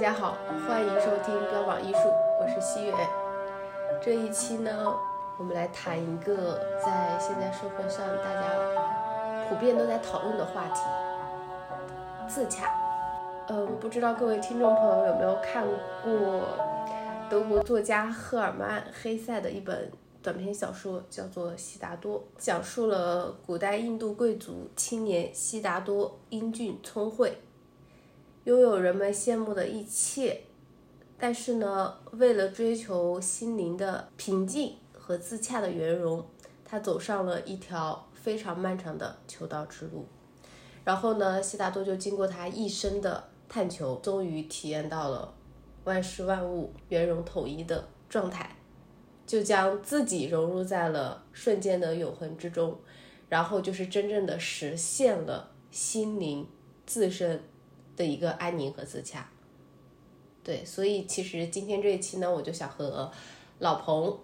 大家好，欢迎收听标榜艺术，我是西元。这一期呢，我们来谈一个在现在社会上大家普遍都在讨论的话题——自洽。嗯，不知道各位听众朋友有没有看过德国作家赫尔曼·黑塞的一本短篇小说，叫做《悉达多》，讲述了古代印度贵族青年悉达多英俊聪慧。拥有人们羡慕的一切，但是呢，为了追求心灵的平静和自洽的圆融，他走上了一条非常漫长的求道之路。然后呢，悉达多就经过他一生的探求，终于体验到了万事万物圆融统一的状态，就将自己融入在了瞬间的永恒之中，然后就是真正的实现了心灵自身。的一个安宁和自洽，对，所以其实今天这一期呢，我就想和老彭，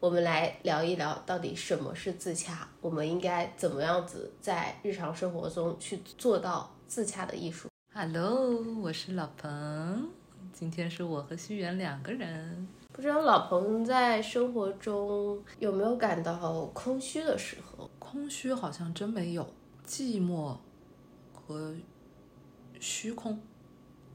我们来聊一聊到底什么是自洽，我们应该怎么样子在日常生活中去做到自洽的艺术。Hello，我是老彭，今天是我和西元两个人。不知道老彭在生活中有没有感到空虚的时候？空虚好像真没有，寂寞和。虚空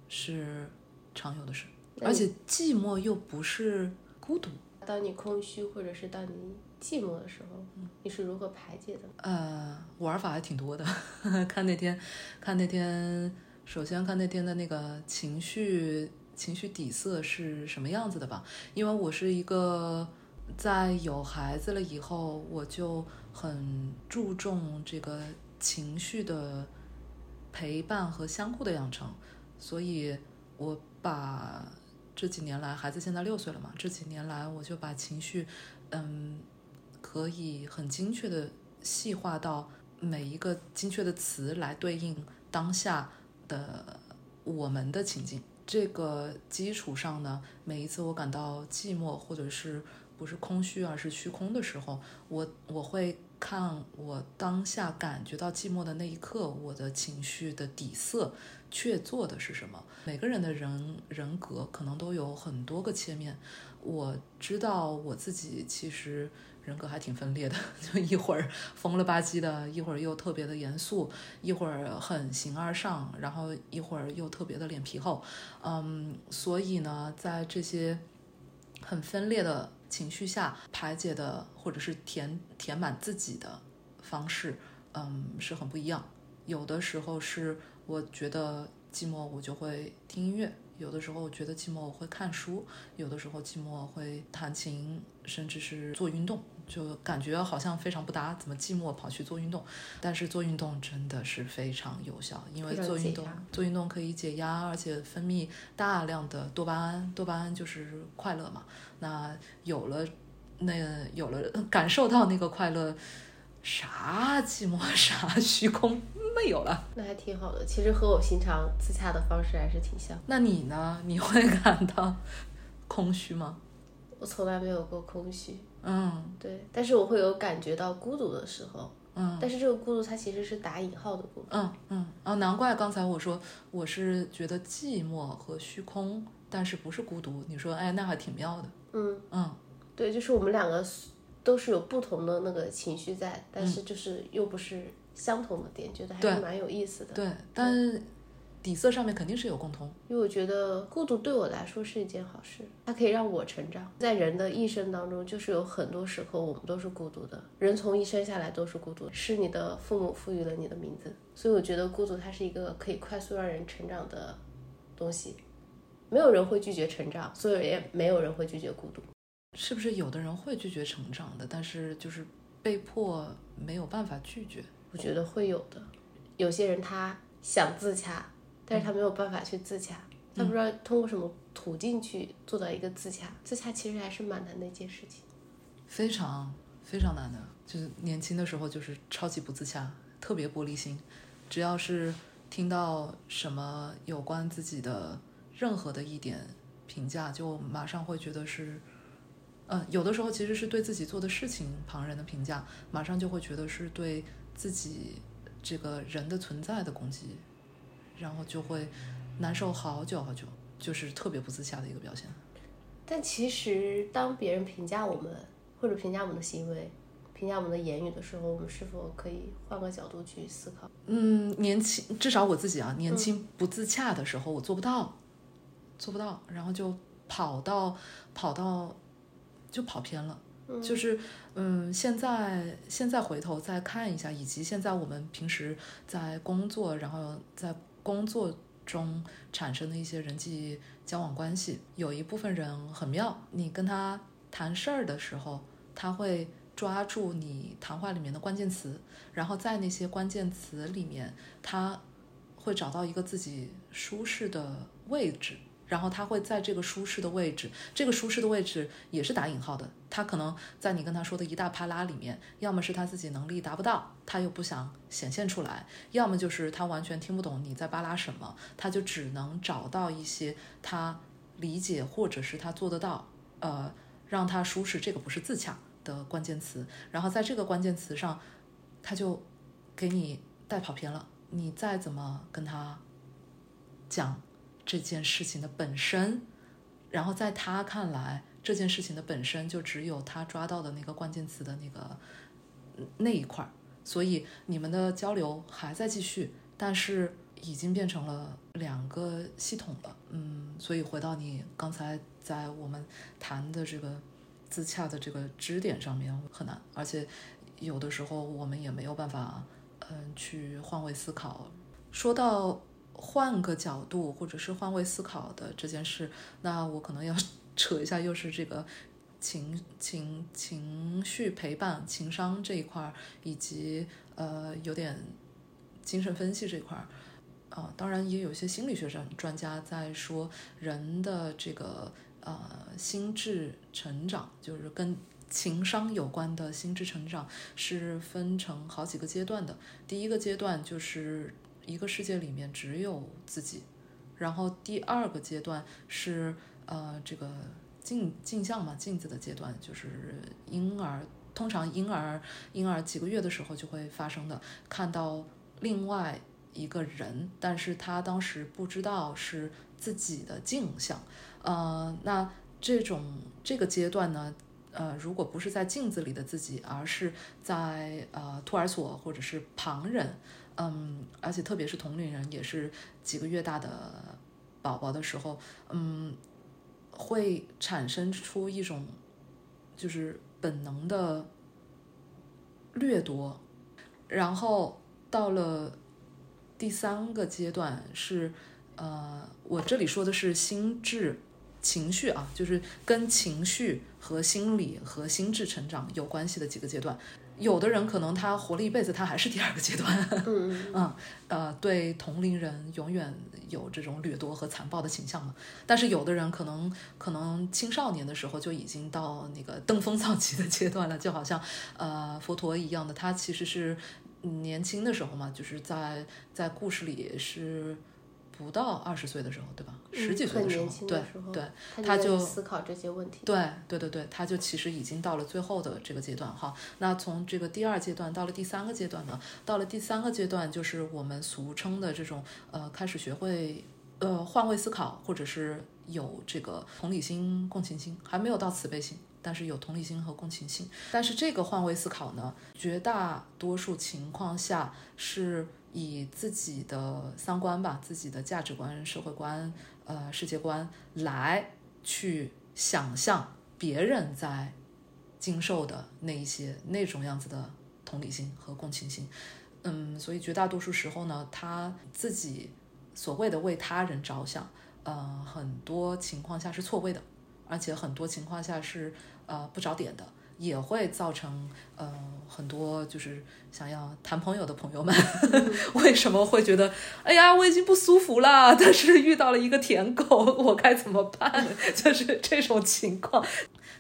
是常有的事，而且寂寞又不是孤独。当你空虚或者是当你寂寞的时候，你是如何排解的？呃，玩法还挺多的，看那天，看那天，首先看那天的那个情绪，情绪底色是什么样子的吧。因为我是一个在有孩子了以后，我就很注重这个情绪的。陪伴和相互的养成，所以我把这几年来，孩子现在六岁了嘛，这几年来我就把情绪，嗯，可以很精确的细化到每一个精确的词来对应当下的我们的情境。这个基础上呢，每一次我感到寂寞或者是不是空虚而是虚空的时候，我我会。看我当下感觉到寂寞的那一刻，我的情绪的底色却做的是什么？每个人的人人格可能都有很多个切面。我知道我自己其实人格还挺分裂的，就一会儿疯了吧唧的，一会儿又特别的严肃，一会儿很形而上，然后一会儿又特别的脸皮厚。嗯，所以呢，在这些很分裂的。情绪下排解的，或者是填填满自己的方式，嗯，是很不一样。有的时候是我觉得寂寞，我就会听音乐；有的时候我觉得寂寞，我会看书；有的时候寂寞会弹琴，甚至是做运动。就感觉好像非常不搭，怎么寂寞跑去做运动？但是做运动真的是非常有效，因为做运动做运动可以解压，而且分泌大量的多巴胺，多巴胺就是快乐嘛。那有了那有了感受到那个快乐，啥寂寞啥虚空没有了，那还挺好的。其实和我平常自洽的方式还是挺像。那你呢？你会感到空虚吗？我从来没有过空虚。嗯，对，但是我会有感觉到孤独的时候，嗯，但是这个孤独它其实是打引号的孤独，嗯嗯，啊，难怪刚才我说我是觉得寂寞和虚空，但是不是孤独，你说哎，那还挺妙的，嗯嗯，对，就是我们两个都是有不同的那个情绪在，但是就是又不是相同的点，觉得还是蛮有意思的，对，但。底色上面肯定是有共通，因为我觉得孤独对我来说是一件好事，它可以让我成长。在人的一生当中，就是有很多时刻我们都是孤独的，人从一生下来都是孤独，是你的父母赋予了你的名字，所以我觉得孤独它是一个可以快速让人成长的东西。没有人会拒绝成长，所以也没有人会拒绝孤独。是不是有的人会拒绝成长的，但是就是被迫没有办法拒绝？我觉得会有的，有些人他想自洽。但是他没有办法去自洽，他不知道通过什么途径去做到一个自洽。自洽其实还是蛮难的一件事情，非常非常难的。就是年轻的时候就是超级不自洽，特别玻璃心，只要是听到什么有关自己的任何的一点评价，就马上会觉得是，嗯，有的时候其实是对自己做的事情旁人的评价，马上就会觉得是对自己这个人的存在的攻击。然后就会难受好久好久。就是特别不自洽的一个表现。但其实，当别人评价我们或者评价我们的行为、评价我们的言语的时候，我们是否可以换个角度去思考？嗯，年轻，至少我自己啊，年轻不自洽的时候，我做不到，做不到，然后就跑到跑到就跑偏了。就是嗯，现在现在回头再看一下，以及现在我们平时在工作，然后在工作中产生的一些人际交往关系，有一部分人很妙，你跟他谈事儿的时候，他会抓住你谈话里面的关键词，然后在那些关键词里面，他会找到一个自己舒适的位置。然后他会在这个舒适的位置，这个舒适的位置也是打引号的。他可能在你跟他说的一大啪啦里面，要么是他自己能力达不到，他又不想显现出来；要么就是他完全听不懂你在巴拉什么，他就只能找到一些他理解或者是他做得到，呃，让他舒适。这个不是自洽的关键词。然后在这个关键词上，他就给你带跑偏了。你再怎么跟他讲。这件事情的本身，然后在他看来，这件事情的本身就只有他抓到的那个关键词的那个那一块儿，所以你们的交流还在继续，但是已经变成了两个系统了。嗯，所以回到你刚才在我们谈的这个自洽的这个支点上面很难，而且有的时候我们也没有办法，嗯，去换位思考。说到。换个角度，或者是换位思考的这件事，那我可能要 扯一下，又是这个情情情绪陪伴、情商这一块儿，以及呃有点精神分析这一块儿啊。当然，也有一些心理学上专家在说，人的这个呃心智成长，就是跟情商有关的心智成长，是分成好几个阶段的。第一个阶段就是。一个世界里面只有自己，然后第二个阶段是呃这个镜镜像嘛镜子的阶段，就是婴儿通常婴儿婴儿几个月的时候就会发生的，看到另外一个人，但是他当时不知道是自己的镜像，呃那这种这个阶段呢，呃如果不是在镜子里的自己，而是在呃托儿所或者是旁人。嗯，而且特别是同龄人，也是几个月大的宝宝的时候，嗯，会产生出一种就是本能的掠夺，然后到了第三个阶段是，呃，我这里说的是心智情绪啊，就是跟情绪和心理和心智成长有关系的几个阶段。有的人可能他活了一辈子，他还是第二个阶段，嗯，呃，对同龄人永远有这种掠夺和残暴的倾向嘛。但是有的人可能可能青少年的时候就已经到那个登峰造极的阶段了，就好像呃佛陀一样的，他其实是年轻的时候嘛，就是在在故事里是。不到二十岁的时候，对吧？十几岁的时候，对对，他就思考这些问题。对对对对，他就其实已经到了最后的这个阶段哈。那从这个第二阶段到了第三个阶段呢？到了第三个阶段，就是我们俗称的这种呃，开始学会呃换位思考，或者是有这个同理心、共情心，还没有到慈悲心，但是有同理心和共情心。但是这个换位思考呢，绝大多数情况下是。以自己的三观吧，自己的价值观、社会观、呃世界观来去想象别人在经受的那一些那种样子的同理心和共情心，嗯，所以绝大多数时候呢，他自己所谓的为他人着想，呃，很多情况下是错位的，而且很多情况下是呃不着点的。也会造成呃很多就是想要谈朋友的朋友们 为什么会觉得哎呀我已经不舒服了，但是遇到了一个舔狗，我该怎么办？就是这种情况。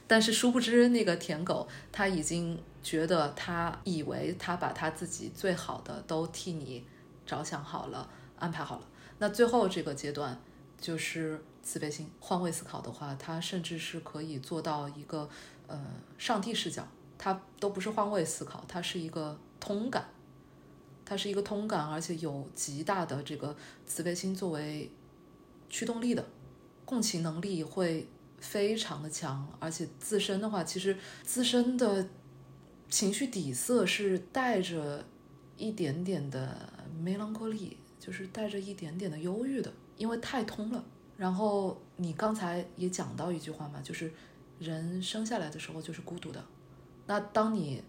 但是殊不知那个舔狗他已经觉得他以为他把他自己最好的都替你着想好了，安排好了。那最后这个阶段就是慈悲心、换位思考的话，他甚至是可以做到一个。呃，上帝视角，它都不是换位思考，它是一个通感，它是一个通感，而且有极大的这个慈悲心作为驱动力的共情能力会非常的强，而且自身的话，其实自身的情绪底色是带着一点点的 melancholy，就是带着一点点的忧郁的，因为太通了。然后你刚才也讲到一句话嘛，就是人生下来的时候就是孤独的。那当你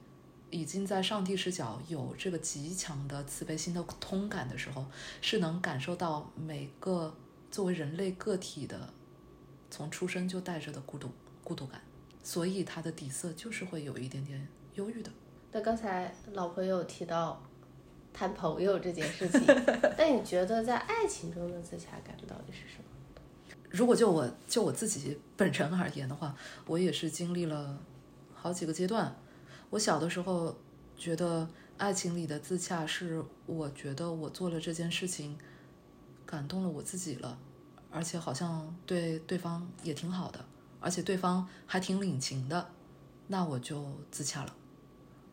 已经在上帝视角有这个极强的慈悲心的通感的时候，是能感受到每个作为人类个体的从出生就带着的孤独孤独感，所以他的底色就是会有一点点忧郁的。那刚才老朋友提到谈朋友这件事情，那你觉得在爱情中的自洽感到底是什么？如果就我就我自己本人而言的话，我也是经历了好几个阶段。我小的时候觉得爱情里的自洽是，我觉得我做了这件事情，感动了我自己了，而且好像对对方也挺好的，而且对方还挺领情的，那我就自洽了。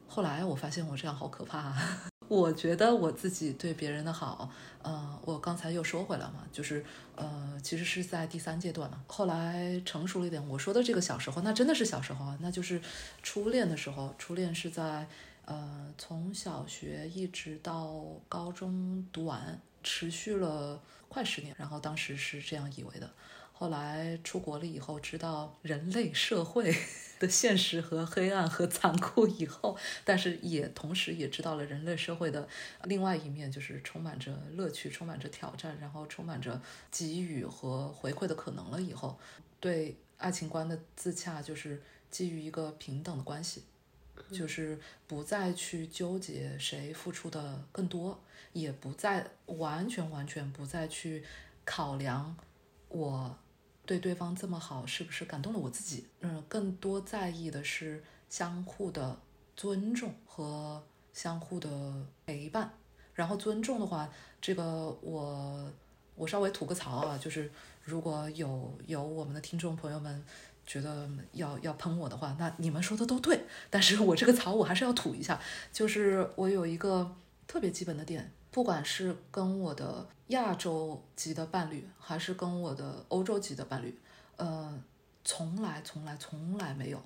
后来我发现我这样好可怕。我觉得我自己对别人的好，呃，我刚才又说回来嘛，就是呃，其实是在第三阶段了。后来成熟了一点，我说的这个小时候，那真的是小时候啊，那就是初恋的时候。初恋是在呃，从小学一直到高中读完，持续了快十年。然后当时是这样以为的。后来出国了以后，知道人类社会 的现实和黑暗和残酷以后，但是也同时也知道了人类社会的另外一面，就是充满着乐趣、充满着挑战，然后充满着给予和回馈的可能了以后，对爱情观的自洽就是基于一个平等的关系，就是不再去纠结谁付出的更多，也不再完全完全不再去考量我。对对方这么好，是不是感动了我自己？嗯，更多在意的是相互的尊重和相互的陪伴。然后尊重的话，这个我我稍微吐个槽啊，就是如果有有我们的听众朋友们觉得要要喷我的话，那你们说的都对，但是我这个槽我还是要吐一下，就是我有一个特别基本的点。不管是跟我的亚洲籍的伴侣，还是跟我的欧洲籍的伴侣，呃，从来从来从来没有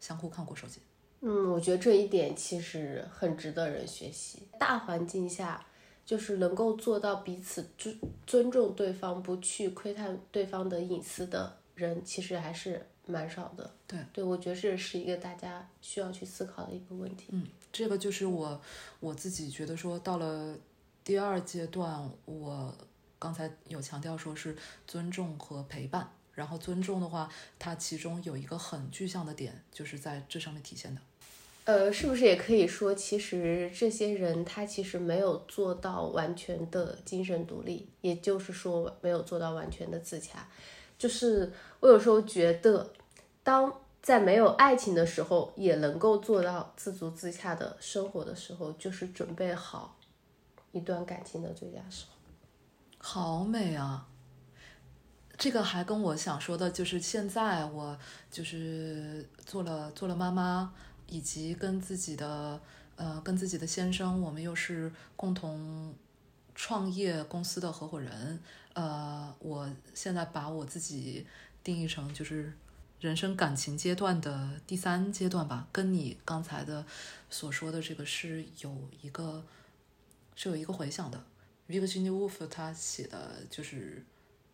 相互看过手机。嗯，我觉得这一点其实很值得人学习。大环境下，就是能够做到彼此尊尊重对方，不去窥探对方的隐私的人，其实还是蛮少的。对，对我觉得这是一个大家需要去思考的一个问题。嗯，这个就是我我自己觉得说到了。第二阶段，我刚才有强调说是尊重和陪伴，然后尊重的话，它其中有一个很具象的点，就是在这上面体现的。呃，是不是也可以说，其实这些人他其实没有做到完全的精神独立，也就是说没有做到完全的自洽。就是我有时候觉得，当在没有爱情的时候，也能够做到自足自洽的生活的时候，就是准备好。一段感情的最佳时候，好美啊！这个还跟我想说的，就是现在我就是做了做了妈妈，以及跟自己的呃跟自己的先生，我们又是共同创业公司的合伙人。呃，我现在把我自己定义成就是人生感情阶段的第三阶段吧，跟你刚才的所说的这个是有一个。是有一个回响的，Virginia Woolf 他写的就是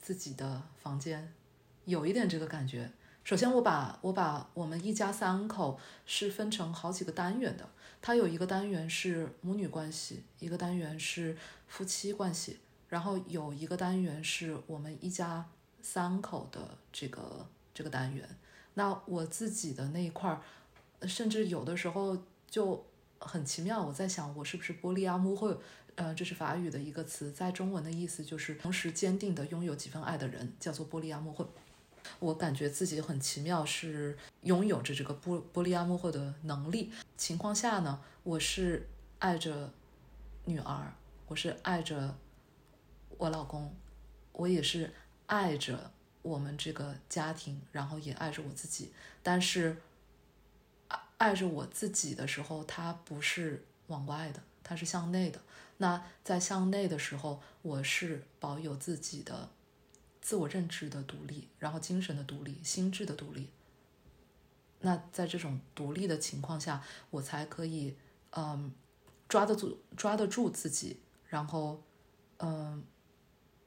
自己的房间，有一点这个感觉。首先，我把我把我们一家三口是分成好几个单元的，它有一个单元是母女关系，一个单元是夫妻关系，然后有一个单元是我们一家三口的这个这个单元。那我自己的那一块，甚至有的时候就。很奇妙，我在想，我是不是玻璃阿木会，呃，这是法语的一个词，在中文的意思就是同时坚定的拥有几分爱的人，叫做玻璃阿木会。我感觉自己很奇妙，是拥有着这个玻玻璃阿木会的能力。情况下呢，我是爱着女儿，我是爱着我老公，我也是爱着我们这个家庭，然后也爱着我自己，但是。爱着我自己的时候，它不是往外的，它是向内的。那在向内的时候，我是保有自己的自我认知的独立，然后精神的独立，心智的独立。那在这种独立的情况下，我才可以，嗯，抓得住抓得住自己，然后，嗯，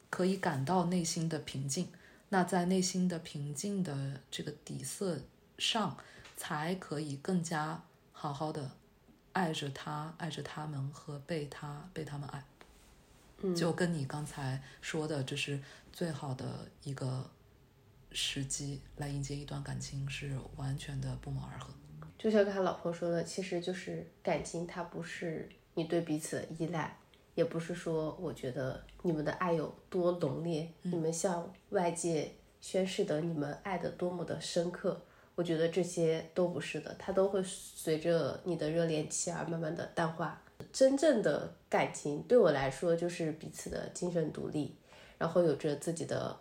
可以感到内心的平静。那在内心的平静的这个底色上，才可以更加好好的爱着他，爱着他们和被他被他们爱。嗯，就跟你刚才说的，这是最好的一个时机来迎接一段感情，是完全的不谋而合。就像他老婆说的，其实就是感情，它不是你对彼此的依赖，也不是说我觉得你们的爱有多浓烈，你们向外界宣示的你们爱的多么的深刻。我觉得这些都不是的，它都会随着你的热恋期而慢慢的淡化。真正的感情对我来说，就是彼此的精神独立，然后有着自己的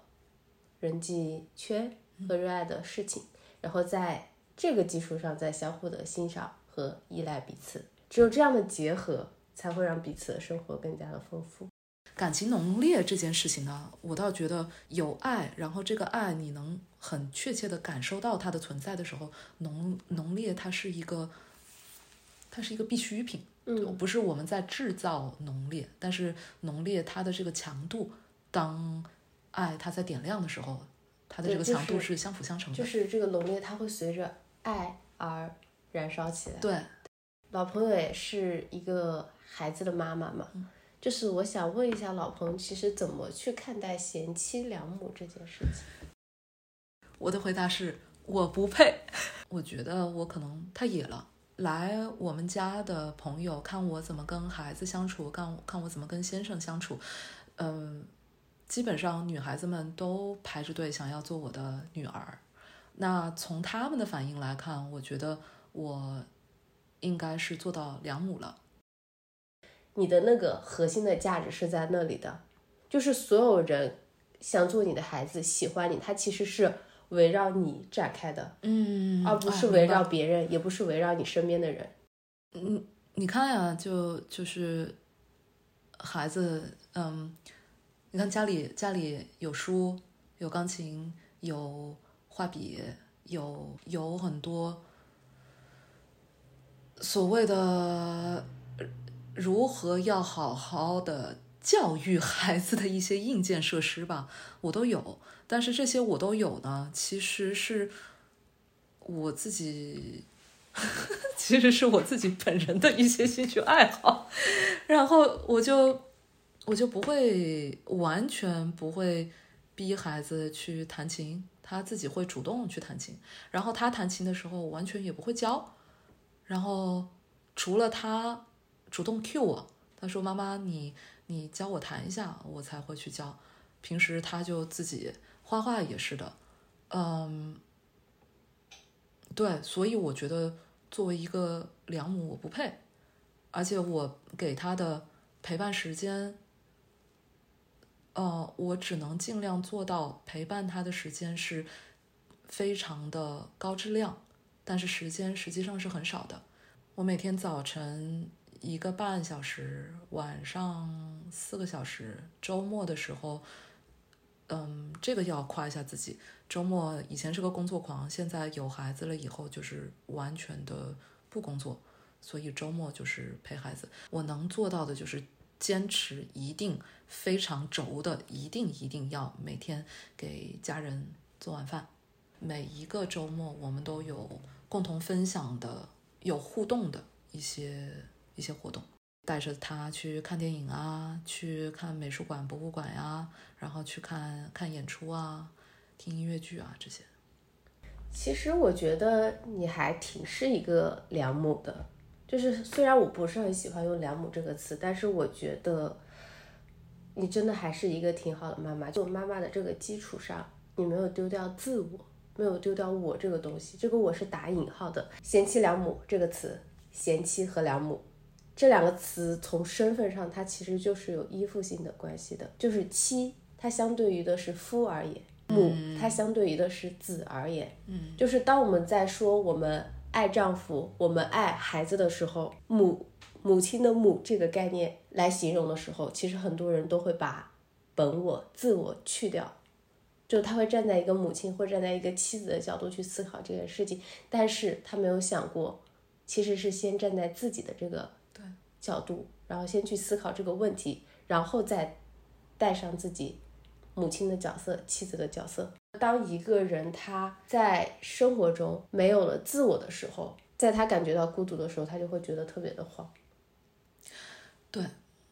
人际圈和热爱的事情，然后在这个基础上再相互的欣赏和依赖彼此。只有这样的结合，才会让彼此的生活更加的丰富。感情浓烈这件事情呢，我倒觉得有爱，然后这个爱你能很确切的感受到它的存在的时候，浓浓烈它是一个，它是一个必需品。嗯，不是我们在制造浓烈，但是浓烈它的这个强度，当爱它在点亮的时候，它的这个强度是相辅相成的。就是这个浓烈，它会随着爱而燃烧起来。对，老朋友也是一个孩子的妈妈嘛，就是我想问一下老彭，其实怎么去看待贤妻良母这件事情？我的回答是，我不配。我觉得我可能太野了。来我们家的朋友看我怎么跟孩子相处，看看我怎么跟先生相处，嗯，基本上女孩子们都排着队想要做我的女儿。那从他们的反应来看，我觉得我应该是做到良母了。你的那个核心的价值是在那里的，就是所有人想做你的孩子，喜欢你，他其实是。围绕你展开的，嗯，而不是围绕别人，也不是围绕你身边的人。嗯，你看呀，就就是孩子，嗯，你看家里家里有书，有钢琴，有画笔，有有很多所谓的如何要好好的教育孩子的一些硬件设施吧，我都有。但是这些我都有呢，其实是我自己，其实是我自己本人的一些兴趣爱好，然后我就我就不会完全不会逼孩子去弹琴，他自己会主动去弹琴，然后他弹琴的时候完全也不会教，然后除了他主动 cue 我，他说妈妈你你教我弹一下，我才会去教，平时他就自己。画画也是的，嗯，对，所以我觉得作为一个良母，我不配，而且我给他的陪伴时间，呃，我只能尽量做到陪伴他的时间是非常的高质量，但是时间实际上是很少的。我每天早晨一个半小时，晚上四个小时，周末的时候。嗯，这个要夸一下自己。周末以前是个工作狂，现在有孩子了以后就是完全的不工作，所以周末就是陪孩子。我能做到的就是坚持，一定非常轴的，一定一定要每天给家人做晚饭。每一个周末我们都有共同分享的、有互动的一些一些活动。带着他去看电影啊，去看美术馆、博物馆呀，然后去看看演出啊，听音乐剧啊这些。其实我觉得你还挺是一个良母的，就是虽然我不是很喜欢用良母这个词，但是我觉得你真的还是一个挺好的妈妈。就妈妈的这个基础上，你没有丢掉自我，没有丢掉我这个东西。这个我是打引号的，贤妻良母这个词，贤妻和良母。这两个词从身份上，它其实就是有依附性的关系的。就是妻，它相对于的是夫而言；母，它相对于的是子而言。嗯，就是当我们在说我们爱丈夫、我们爱孩子的时候，母母亲的母这个概念来形容的时候，其实很多人都会把本我、自我去掉，就他会站在一个母亲或站在一个妻子的角度去思考这件事情，但是他没有想过，其实是先站在自己的这个对角度，然后先去思考这个问题，然后再带上自己母亲的角色、妻子的角色。当一个人他在生活中没有了自我的时候，在他感觉到孤独的时候，他就会觉得特别的慌。对，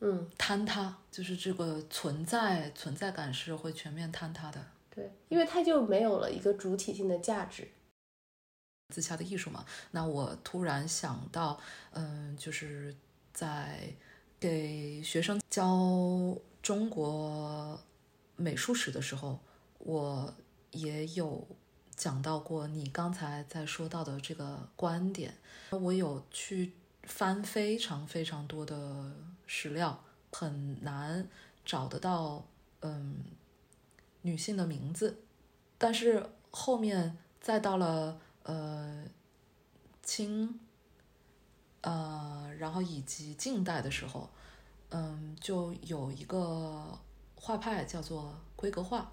嗯，坍塌就是这个存在存在感是会全面坍塌的。对，因为他就没有了一个主体性的价值。自洽的艺术嘛，那我突然想到，嗯，就是在给学生教中国美术史的时候，我也有讲到过你刚才在说到的这个观点。我有去翻非常非常多的史料，很难找得到，嗯。女性的名字，但是后面再到了呃清，呃，然后以及近代的时候，嗯，就有一个画派叫做规格画，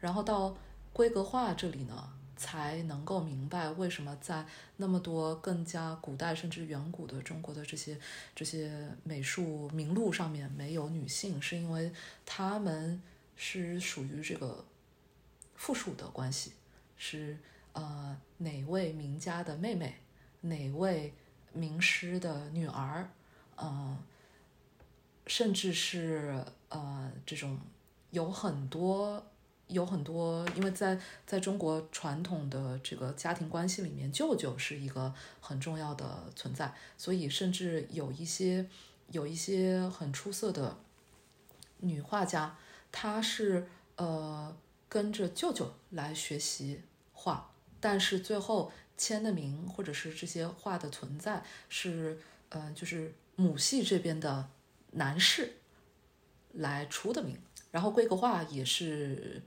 然后到规格画这里呢，才能够明白为什么在那么多更加古代甚至远古的中国的这些这些美术名录上面没有女性，是因为他们。是属于这个附属的关系，是呃哪位名家的妹妹，哪位名师的女儿，嗯，甚至是呃这种有很多有很多，因为在在中国传统的这个家庭关系里面，舅舅是一个很重要的存在，所以甚至有一些有一些很出色的女画家。她是呃跟着舅舅来学习画，但是最后签的名或者是这些画的存在是呃就是母系这边的男士来出的名。然后规格画也是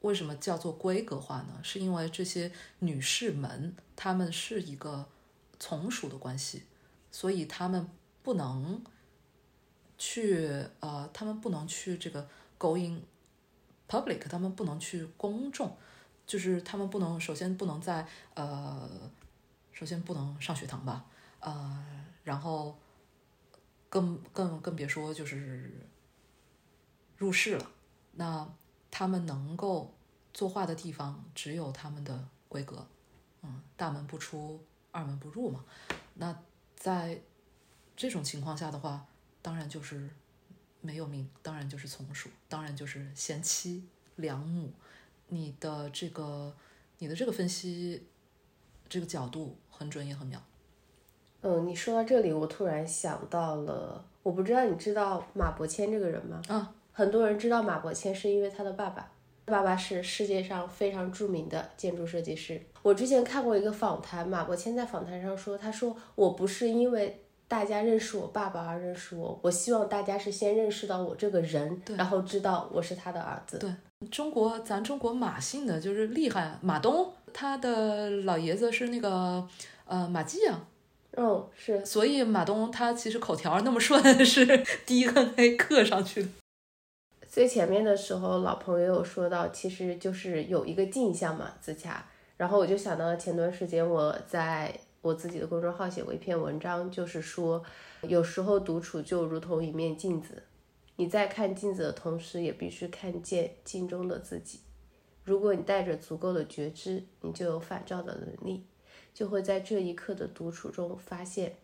为什么叫做规格画呢？是因为这些女士们她们是一个从属的关系，所以她们不能去呃，她们不能去这个。going public，他们不能去公众，就是他们不能首先不能在呃，首先不能上学堂吧，呃，然后更更更别说就是入室了。那他们能够作画的地方只有他们的规格，嗯，大门不出，二门不入嘛。那在这种情况下的话，当然就是。没有名，当然就是从属，当然就是贤妻良母。你的这个，你的这个分析，这个角度很准也很妙。嗯，你说到这里，我突然想到了，我不知道你知道马伯骞这个人吗？啊，很多人知道马伯骞是因为他的爸爸，爸爸是世界上非常著名的建筑设计师。我之前看过一个访谈，马伯骞在访谈上说，他说我不是因为。大家认识我爸爸而认识我，我希望大家是先认识到我这个人，然后知道我是他的儿子。对，中国咱中国马姓的就是厉害，马东他的老爷子是那个呃马季啊。嗯，是。所以马东他其实口条那么顺，是 DNA 刻上去的。最前面的时候，老朋友有说到，其实就是有一个镜像嘛，自洽。然后我就想到前段时间我在。我自己的公众号写过一篇文章，就是说，有时候独处就如同一面镜子，你在看镜子的同时，也必须看见镜中的自己。如果你带着足够的觉知，你就有反照的能力，就会在这一刻的独处中发现，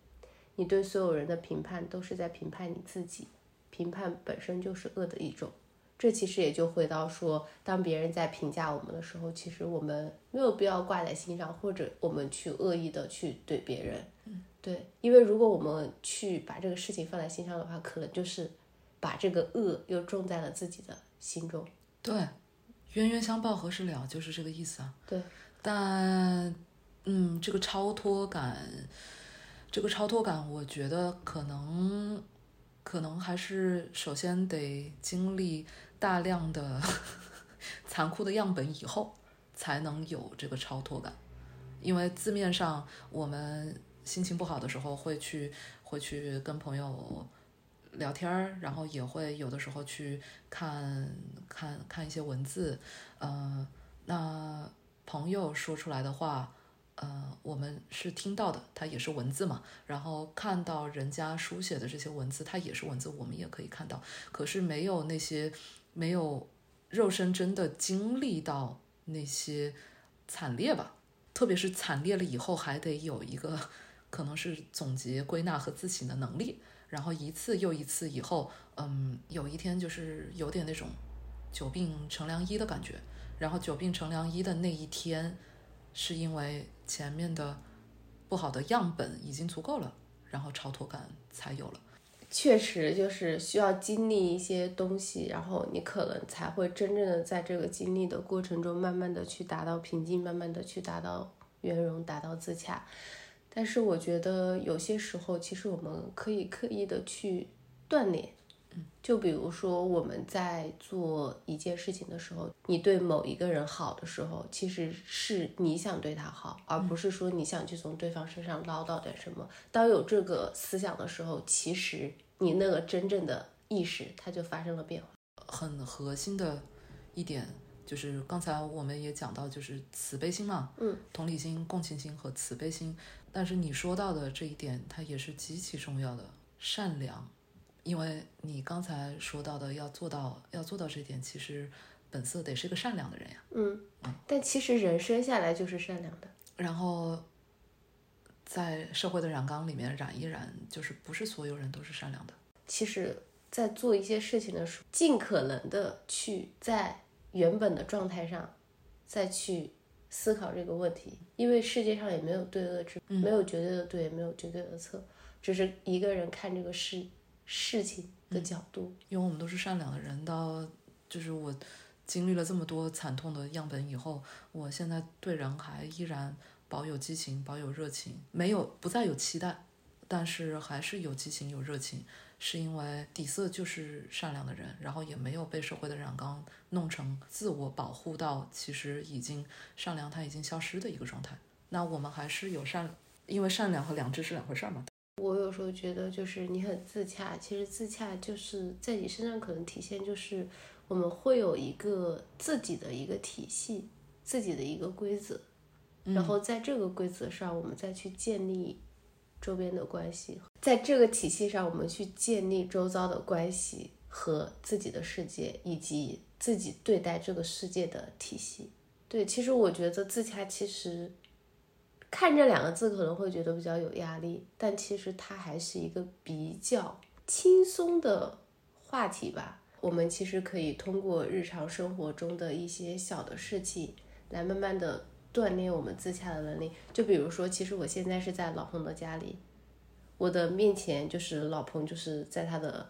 你对所有人的评判都是在评判你自己，评判本身就是恶的一种。这其实也就回到说，当别人在评价我们的时候，其实我们没有必要挂在心上，或者我们去恶意的去怼别人。嗯，对，因为如果我们去把这个事情放在心上的话，可能就是把这个恶又种在了自己的心中。对，冤冤相报何时了，就是这个意思啊。对，但嗯，这个超脱感，这个超脱感，我觉得可能可能还是首先得经历。大量的 残酷的样本以后，才能有这个超脱感。因为字面上，我们心情不好的时候会去会去跟朋友聊天儿，然后也会有的时候去看看看一些文字，呃，那朋友说出来的话，呃，我们是听到的，它也是文字嘛，然后看到人家书写的这些文字，它也是文字，我们也可以看到，可是没有那些没有肉身真的经历到那些惨烈吧，特别是惨烈了以后，还得有一个可能是总结、归纳和自省的能力。然后一次又一次以后，嗯，有一天就是有点那种久病成良医的感觉。然后久病成良医的那一天，是因为前面的不好的样本已经足够了，然后超脱感才有了。确实就是需要经历一些东西，然后你可能才会真正的在这个经历的过程中，慢慢的去达到平静，慢慢的去达到圆融，达到自洽。但是我觉得有些时候，其实我们可以刻意的去锻炼，嗯，就比如说我们在做一件事情的时候，你对某一个人好的时候，其实是你想对他好，而不是说你想去从对方身上捞到点什么。当有这个思想的时候，其实你那个真正的意识，它就发生了变化。很核心的一点。就是刚才我们也讲到，就是慈悲心嘛，嗯，同理心、共情心和慈悲心。但是你说到的这一点，它也是极其重要的，善良。因为你刚才说到的，要做到要做到这点，其实本色得是个善良的人呀。嗯，但其实人生下来就是善良的。然后在社会的染缸里面染一染，就是不是所有人都是善良的。其实，在做一些事情的时候，尽可能的去在。原本的状态上，再去思考这个问题，因为世界上也没有对恶之，没有绝对的对，也没有绝对的错，只是一个人看这个事事情的角度。因为我们都是善良的人，到就是我经历了这么多惨痛的样本以后，我现在对人还依然保有激情，保有热情，没有不再有期待，但是还是有激情，有热情。是因为底色就是善良的人，然后也没有被社会的染缸弄成自我保护到其实已经善良，它已经消失的一个状态。那我们还是有善，因为善良和良知是两回事儿嘛。我有时候觉得，就是你很自洽，其实自洽就是在你身上可能体现，就是我们会有一个自己的一个体系，自己的一个规则，然后在这个规则上，我们再去建立。周边的关系，在这个体系上，我们去建立周遭的关系和自己的世界，以及自己对待这个世界的体系。对，其实我觉得自洽，其实看这两个字可能会觉得比较有压力，但其实它还是一个比较轻松的话题吧。我们其实可以通过日常生活中的一些小的事情，来慢慢的。锻炼我们自洽的能力，就比如说，其实我现在是在老彭的家里，我的面前就是老彭，就是在他的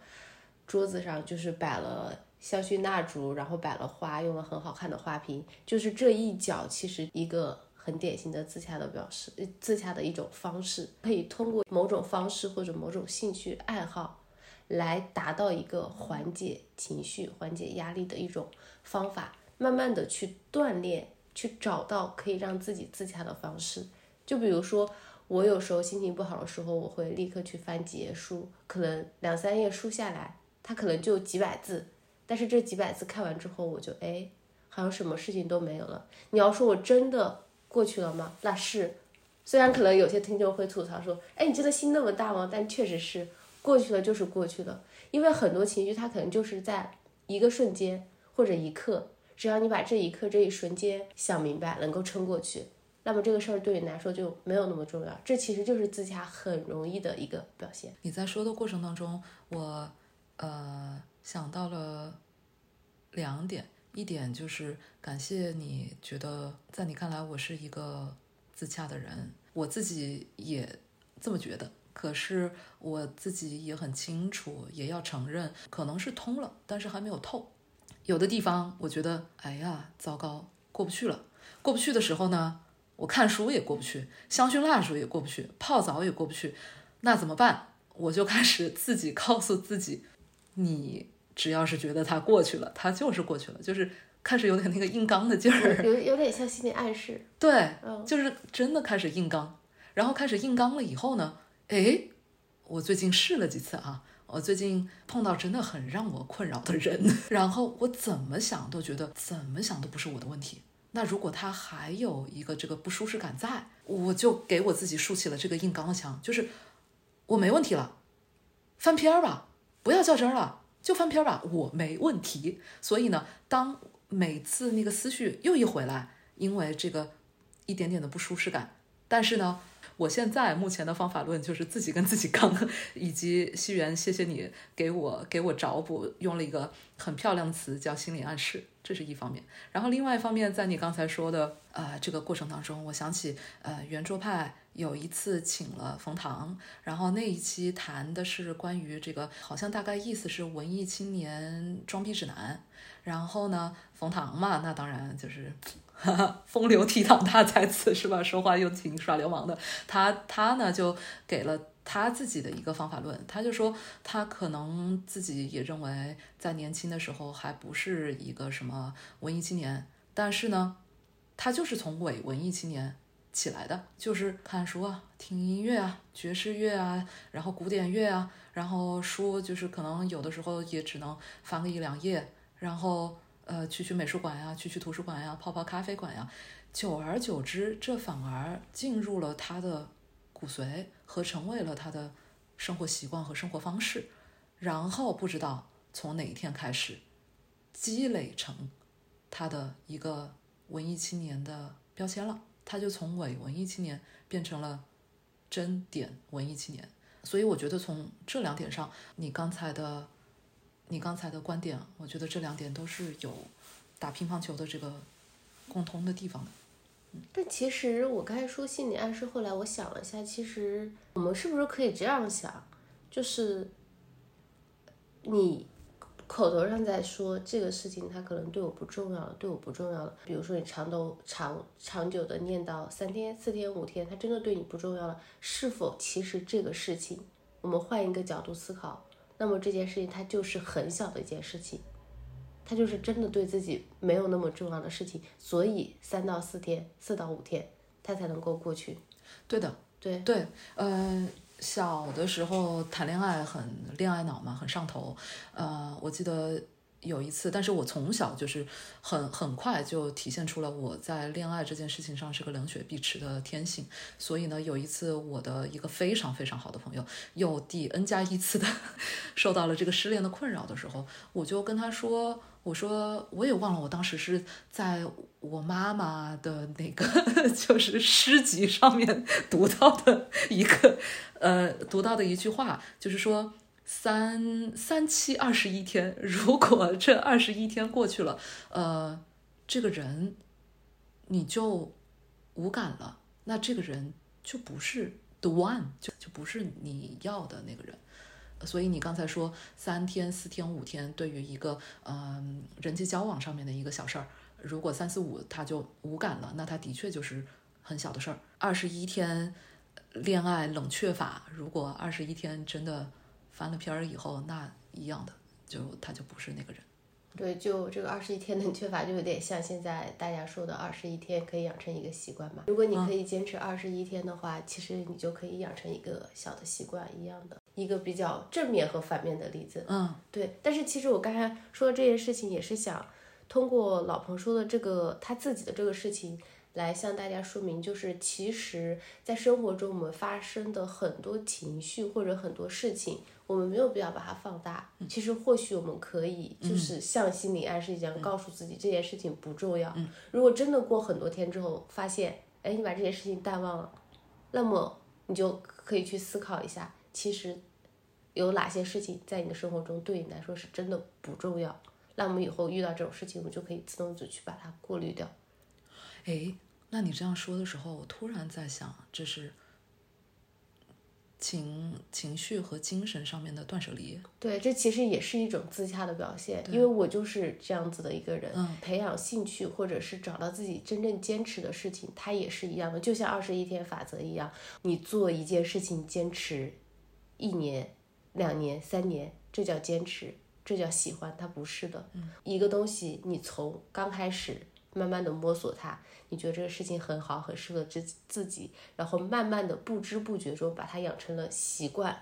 桌子上就是摆了香薰蜡烛，然后摆了花，用了很好看的花瓶，就是这一角其实一个很典型的自洽的表示，自洽的一种方式，可以通过某种方式或者某种兴趣爱好来达到一个缓解情绪、缓解压力的一种方法，慢慢的去锻炼。去找到可以让自己自洽的方式，就比如说，我有时候心情不好的时候，我会立刻去翻几页书，可能两三页书下来，它可能就几百字，但是这几百字看完之后，我就哎，好像什么事情都没有了。你要说我真的过去了吗？那是，虽然可能有些听众会吐槽说，哎，你真的心那么大吗？但确实是过去了就是过去了，因为很多情绪它可能就是在一个瞬间或者一刻。只要你把这一刻、这一瞬间想明白，能够撑过去，那么这个事儿对你来说就没有那么重要。这其实就是自洽很容易的一个表现。你在说的过程当中，我呃想到了两点，一点就是感谢你觉得在你看来我是一个自洽的人，我自己也这么觉得。可是我自己也很清楚，也要承认，可能是通了，但是还没有透。有的地方我觉得，哎呀，糟糕，过不去了。过不去的时候呢，我看书也过不去，香薰蜡烛也过不去，泡澡也过不去。那怎么办？我就开始自己告诉自己，你只要是觉得它过去了，它就是过去了，就是开始有点那个硬刚的劲儿，有有点像心理暗示。对，就是真的开始硬刚。然后开始硬刚了以后呢，哎，我最近试了几次啊。我最近碰到真的很让我困扰的人，然后我怎么想都觉得怎么想都不是我的问题。那如果他还有一个这个不舒适感在，我就给我自己竖起了这个硬刚枪，就是我没问题了，翻篇儿吧，不要较真儿了，就翻篇儿吧，我没问题。所以呢，当每次那个思绪又一回来，因为这个一点点的不舒适感，但是呢。我现在目前的方法论就是自己跟自己杠，以及西元，谢谢你给我给我找补，用了一个很漂亮的词叫心理暗示，这是一方面。然后另外一方面，在你刚才说的呃这个过程当中，我想起呃圆桌派有一次请了冯唐，然后那一期谈的是关于这个，好像大概意思是文艺青年装逼指南。然后呢，冯唐嘛，那当然就是。风流倜傥大才子是吧？说话又挺耍流氓的。他他呢就给了他自己的一个方法论，他就说他可能自己也认为在年轻的时候还不是一个什么文艺青年，但是呢，他就是从伪文艺青年起来的，就是看书啊、听音乐啊、爵士乐啊，然后古典乐啊，然后书就是可能有的时候也只能翻个一两页，然后。呃，去去美术馆呀，去去图书馆呀，泡泡咖啡馆呀，久而久之，这反而进入了他的骨髓和成为了他的生活习惯和生活方式，然后不知道从哪一天开始，积累成他的一个文艺青年的标签了，他就从伪文艺青年变成了真点文艺青年，所以我觉得从这两点上，你刚才的。你刚才的观点，我觉得这两点都是有打乒乓球的这个共通的地方的。但其实我刚才说心理暗示，后来我想了一下，其实我们是不是可以这样想，就是你口头上在说这个事情，它可能对我不重要了，对我不重要了。比如说你长都长长久的念叨三天、四天、五天，它真的对你不重要了，是否其实这个事情，我们换一个角度思考。那么这件事情它就是很小的一件事情，它就是真的对自己没有那么重要的事情，所以三到四天、四到五天它才能够过去。对的，对对，呃，小的时候谈恋爱很恋爱脑嘛，很上头，呃，我记得。有一次，但是我从小就是很很快就体现出了我在恋爱这件事情上是个冷血碧池的天性。所以呢，有一次我的一个非常非常好的朋友又第 N 加一次的 受到了这个失恋的困扰的时候，我就跟他说：“我说我也忘了我当时是在我妈妈的那个 就是诗集上面 读到的一个呃读到的一句话，就是说。”三三七二十一天，如果这二十一天过去了，呃，这个人你就无感了，那这个人就不是 the one，就就不是你要的那个人。所以你刚才说三天、四天、五天，对于一个嗯人际交往上面的一个小事儿，如果三四五他就无感了，那他的确就是很小的事儿。二十一天恋爱冷却法，如果二十一天真的。翻了篇儿以后，那一样的，就他就不是那个人。对，就这个二十一天的 缺乏，就有点像现在大家说的二十一天可以养成一个习惯嘛。如果你可以坚持二十一天的话，其实你就可以养成一个小的习惯一样的，一个比较正面和反面的例子。嗯，对。但是其实我刚才说的这件事情，也是想通过老彭说的这个他自己的这个事情。来向大家说明，就是其实，在生活中我们发生的很多情绪或者很多事情，我们没有必要把它放大。其实或许我们可以，就是像心理暗示一样，告诉自己这件事情不重要。如果真的过很多天之后发现，哎，你把这件事情淡忘了，那么你就可以去思考一下，其实有哪些事情在你的生活中对你来说是真的不重要。那我们以后遇到这种事情，我们就可以自动的去把它过滤掉。哎。那你这样说的时候，我突然在想，这是情情绪和精神上面的断舍离。对，这其实也是一种自洽的表现，因为我就是这样子的一个人。嗯，培养兴趣或者是找到自己真正坚持的事情，它也是一样的，就像二十一天法则一样，你做一件事情坚持一年、两年、三年，这叫坚持，这叫喜欢，它不是的。嗯，一个东西你从刚开始。慢慢的摸索它，你觉得这个事情很好，很适合自自己，然后慢慢的不知不觉中把它养成了习惯，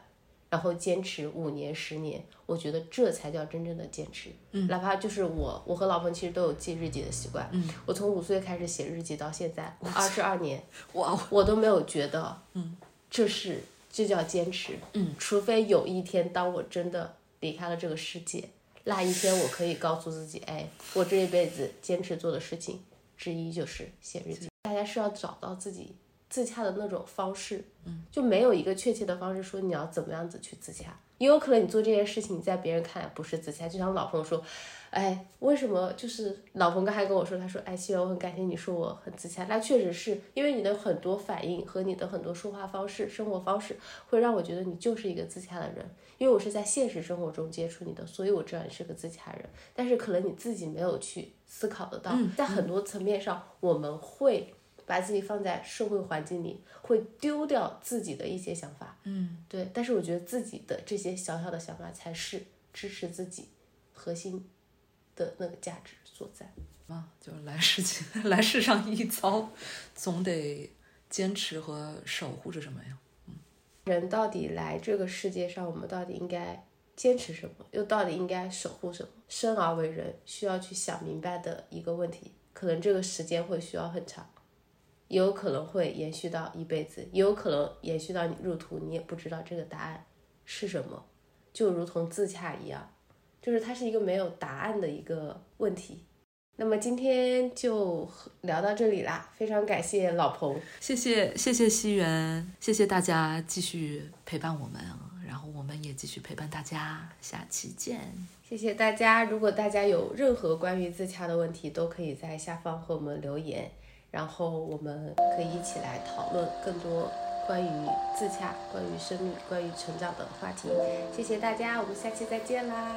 然后坚持五年、十年，我觉得这才叫真正的坚持。嗯，哪怕就是我，我和老彭其实都有记日记的习惯。嗯，我从五岁开始写日记到现在二十二年，哇，我都没有觉得，嗯，这是这叫坚持。嗯，除非有一天当我真的离开了这个世界，那一天我可以告诉自己，哎，我这一辈子坚持做的事情之一就是写日记。大家是要找到自己。自洽的那种方式，嗯，就没有一个确切的方式说你要怎么样子去自洽。也有可能你做这件事情，在别人看来不是自洽。就像老彭说，哎，为什么就是老彭刚才跟我说，他说，哎，希月，我很感谢你说我很自洽。那确实是因为你的很多反应和你的很多说话方式、生活方式，会让我觉得你就是一个自洽的人。因为我是在现实生活中接触你的，所以我知道你是个自洽人。但是可能你自己没有去思考得到，在很多层面上，我们会。把自己放在社会环境里，会丢掉自己的一些想法。嗯，对。但是我觉得自己的这些小小的想法才是支持自己核心的那个价值所在。啊，就来世间，来世上一遭，总得坚持和守护着什么呀？嗯，人到底来这个世界上，我们到底应该坚持什么？又到底应该守护什么？生而为人，需要去想明白的一个问题，可能这个时间会需要很长。也有可能会延续到一辈子，也有可能延续到你入土，你也不知道这个答案是什么，就如同自洽一样，就是它是一个没有答案的一个问题。那么今天就聊到这里啦，非常感谢老彭，谢谢谢谢西元，谢谢大家继续陪伴我们，然后我们也继续陪伴大家，下期见。谢谢大家，如果大家有任何关于自洽的问题，都可以在下方和我们留言。然后我们可以一起来讨论更多关于自洽、关于生命、关于成长的话题。谢谢大家，我们下期再见啦！